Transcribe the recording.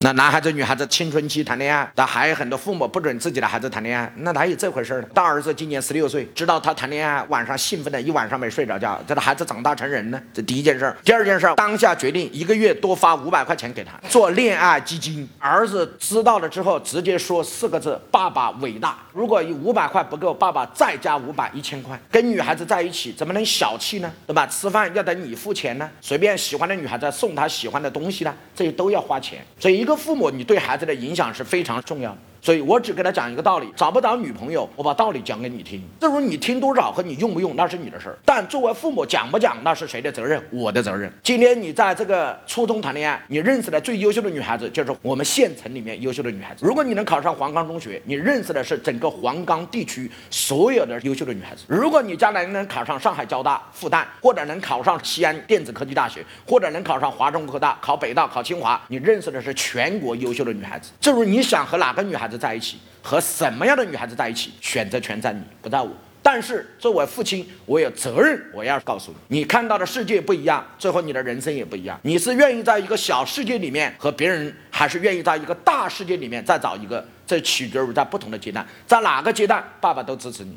那男孩子、女孩子青春期谈恋爱，那还有很多父母不准自己的孩子谈恋爱，那哪有这回事儿呢？大儿子今年十六岁，知道他谈恋爱，晚上兴奋的一晚上没睡着觉。这个孩子长大成人呢，这第一件事儿。第二件事儿，当下决定一个月多发五百块钱给他做恋爱基金。儿子知道了之后，直接说四个字：爸爸伟大。如果有五百块不够，爸爸再加五百，一千块。跟女孩子在一起怎么能小气呢？对吧？吃饭要等你付钱呢？随便喜欢的女孩子送她喜欢的东西呢？这些都要花钱。所以一个父母，你对孩子的影响是非常重要的。所以我只给他讲一个道理：找不着女朋友，我把道理讲给你听。至于你听多少和你用不用，那是你的事儿。但作为父母，讲不讲那是谁的责任？我的责任。今天你在这个初中谈恋爱，你认识的最优秀的女孩子就是我们县城里面优秀的女孩子。如果你能考上黄冈中学，你认识的是整个黄冈地区所有的优秀的女孩子。如果你将来能考上上海交大、复旦，或者能考上西安电子科技大学，或者能考上华中科大、考北大、考清华，你认识的是全国优秀的女孩子。至于你想和哪个女孩孩子在一起，和什么样的女孩子在一起，选择权在你，不在我。但是作为父亲，我有责任，我要告诉你，你看到的世界不一样，最后你的人生也不一样。你是愿意在一个小世界里面和别人，还是愿意在一个大世界里面再找一个？这取决于在不同的阶段，在哪个阶段，爸爸都支持你。